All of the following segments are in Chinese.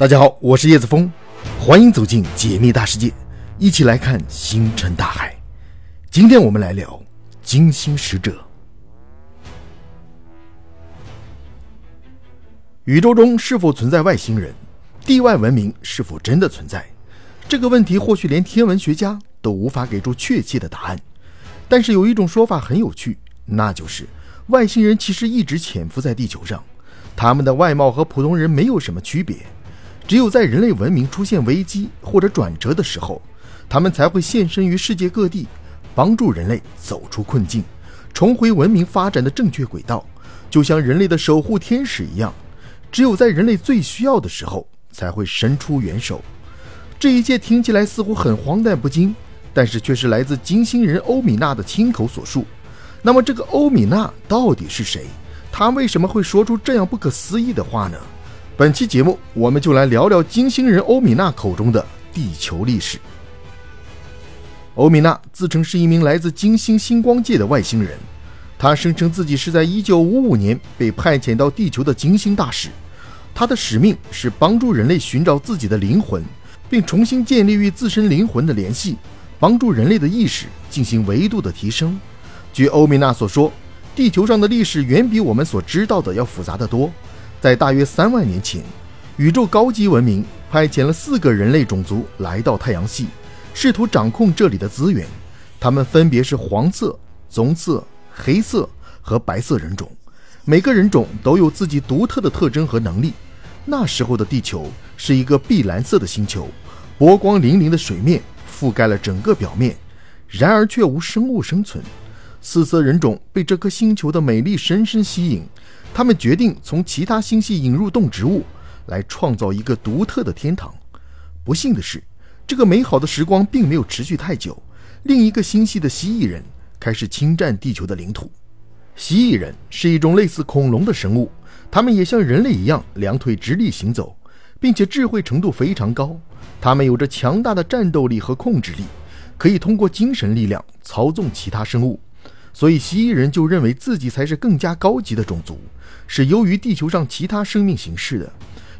大家好，我是叶子峰，欢迎走进解密大世界，一起来看星辰大海。今天我们来聊金星使者。宇宙中是否存在外星人？地外文明是否真的存在？这个问题或许连天文学家都无法给出确切的答案。但是有一种说法很有趣，那就是外星人其实一直潜伏在地球上，他们的外貌和普通人没有什么区别。只有在人类文明出现危机或者转折的时候，他们才会现身于世界各地，帮助人类走出困境，重回文明发展的正确轨道，就像人类的守护天使一样。只有在人类最需要的时候，才会伸出援手。这一切听起来似乎很荒诞不经，但是却是来自金星人欧米娜的亲口所述。那么，这个欧米娜到底是谁？她为什么会说出这样不可思议的话呢？本期节目，我们就来聊聊金星人欧米娜口中的地球历史。欧米娜自称是一名来自金星星光界的外星人，他声称自己是在1955年被派遣到地球的金星大使，他的使命是帮助人类寻找自己的灵魂，并重新建立与自身灵魂的联系，帮助人类的意识进行维度的提升。据欧米娜所说，地球上的历史远比我们所知道的要复杂得多。在大约三万年前，宇宙高级文明派遣了四个人类种族来到太阳系，试图掌控这里的资源。他们分别是黄色、棕色、黑色和白色人种，每个人种都有自己独特的特征和能力。那时候的地球是一个碧蓝色的星球，波光粼粼的水面覆盖了整个表面，然而却无生物生存。四色人种被这颗星球的美丽深深吸引。他们决定从其他星系引入动植物，来创造一个独特的天堂。不幸的是，这个美好的时光并没有持续太久。另一个星系的蜥蜴人开始侵占地球的领土。蜥蜴人是一种类似恐龙的生物，他们也像人类一样两腿直立行走，并且智慧程度非常高。他们有着强大的战斗力和控制力，可以通过精神力量操纵其他生物。所以，蜥蜴人就认为自己才是更加高级的种族。是由于地球上其他生命形式的，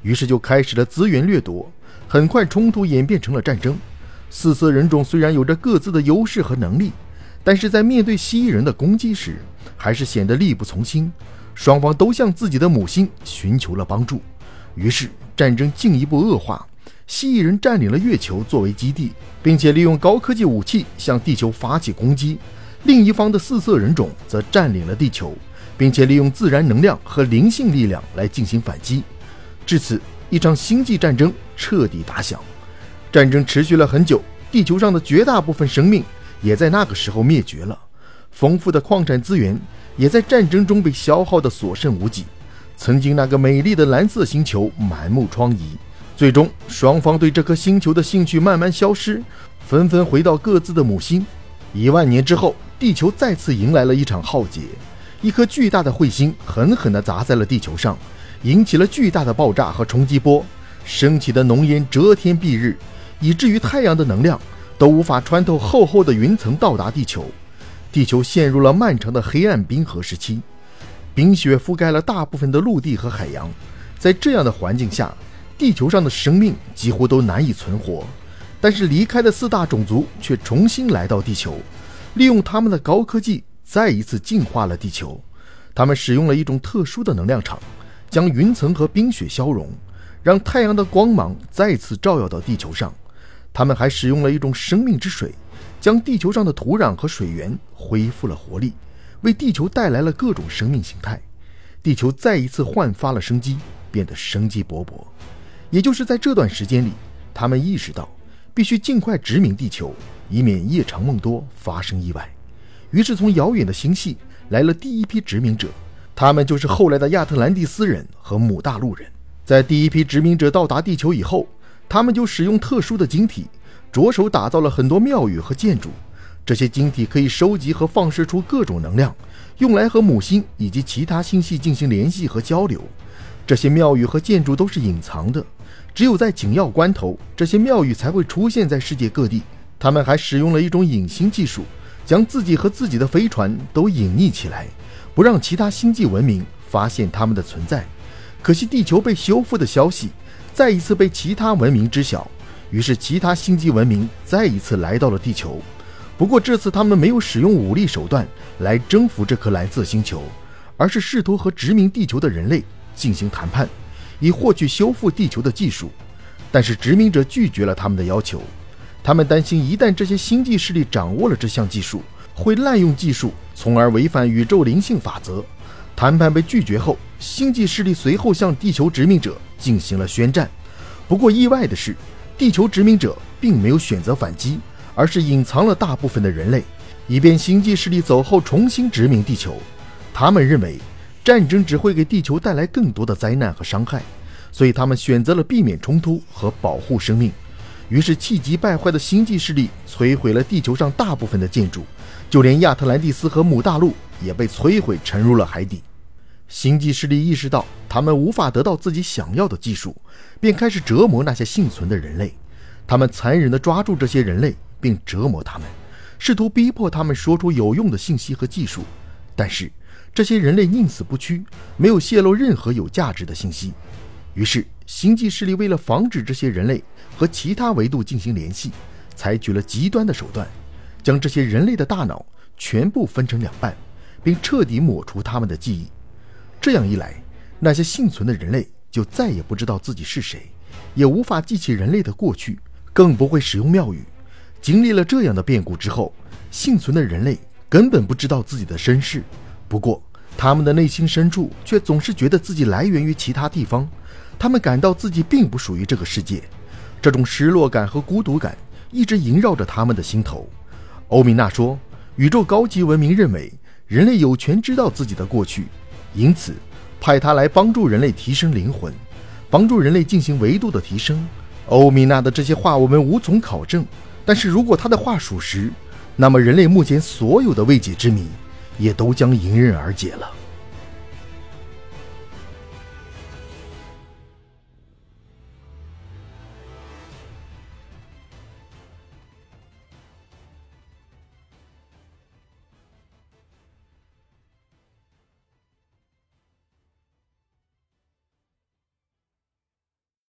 于是就开始了资源掠夺。很快，冲突演变成了战争。四色人种虽然有着各自的优势和能力，但是在面对蜥蜴人的攻击时，还是显得力不从心。双方都向自己的母星寻求了帮助，于是战争进一步恶化。蜥蜴人占领了月球作为基地，并且利用高科技武器向地球发起攻击。另一方的四色人种则占领了地球。并且利用自然能量和灵性力量来进行反击，至此，一场星际战争彻底打响。战争持续了很久，地球上的绝大部分生命也在那个时候灭绝了，丰富的矿产资源也在战争中被消耗得所剩无几。曾经那个美丽的蓝色星球满目疮痍，最终双方对这颗星球的兴趣慢慢消失，纷纷回到各自的母星。一万年之后，地球再次迎来了一场浩劫。一颗巨大的彗星狠狠地砸在了地球上，引起了巨大的爆炸和冲击波，升起的浓烟遮天蔽日，以至于太阳的能量都无法穿透厚厚的云层到达地球。地球陷入了漫长的黑暗冰河时期，冰雪覆盖了大部分的陆地和海洋。在这样的环境下，地球上的生命几乎都难以存活。但是离开的四大种族却重新来到地球，利用他们的高科技。再一次净化了地球，他们使用了一种特殊的能量场，将云层和冰雪消融，让太阳的光芒再次照耀到地球上。他们还使用了一种生命之水，将地球上的土壤和水源恢复了活力，为地球带来了各种生命形态。地球再一次焕发了生机，变得生机勃勃。也就是在这段时间里，他们意识到必须尽快殖民地球，以免夜长梦多发生意外。于是，从遥远的星系来了第一批殖民者，他们就是后来的亚特兰蒂斯人和母大陆人。在第一批殖民者到达地球以后，他们就使用特殊的晶体，着手打造了很多庙宇和建筑。这些晶体可以收集和放射出各种能量，用来和母星以及其他星系进行联系和交流。这些庙宇和建筑都是隐藏的，只有在紧要关头，这些庙宇才会出现在世界各地。他们还使用了一种隐形技术。将自己和自己的飞船都隐匿起来，不让其他星际文明发现他们的存在。可惜，地球被修复的消息再一次被其他文明知晓。于是，其他星际文明再一次来到了地球。不过，这次他们没有使用武力手段来征服这颗蓝色星球，而是试图和殖民地球的人类进行谈判，以获取修复地球的技术。但是，殖民者拒绝了他们的要求。他们担心，一旦这些星际势力掌握了这项技术，会滥用技术，从而违反宇宙灵性法则。谈判被拒绝后，星际势力随后向地球殖民者进行了宣战。不过，意外的是，地球殖民者并没有选择反击，而是隐藏了大部分的人类，以便星际势力走后重新殖民地球。他们认为战争只会给地球带来更多的灾难和伤害，所以他们选择了避免冲突和保护生命。于是，气急败坏的星际势力摧毁了地球上大部分的建筑，就连亚特兰蒂斯和母大陆也被摧毁，沉入了海底。星际势力意识到他们无法得到自己想要的技术，便开始折磨那些幸存的人类。他们残忍地抓住这些人类，并折磨他们，试图逼迫他们说出有用的信息和技术。但是，这些人类宁死不屈，没有泄露任何有价值的信息。于是，星际势力为了防止这些人类和其他维度进行联系，采取了极端的手段，将这些人类的大脑全部分成两半，并彻底抹除他们的记忆。这样一来，那些幸存的人类就再也不知道自己是谁，也无法记起人类的过去，更不会使用妙语。经历了这样的变故之后，幸存的人类根本不知道自己的身世。不过，他们的内心深处却总是觉得自己来源于其他地方，他们感到自己并不属于这个世界。这种失落感和孤独感一直萦绕着他们的心头。欧米娜说：“宇宙高级文明认为人类有权知道自己的过去。”因此，派他来帮助人类提升灵魂，帮助人类进行维度的提升。欧米娜的这些话我们无从考证，但是如果他的话属实，那么人类目前所有的未解之谜也都将迎刃而解了。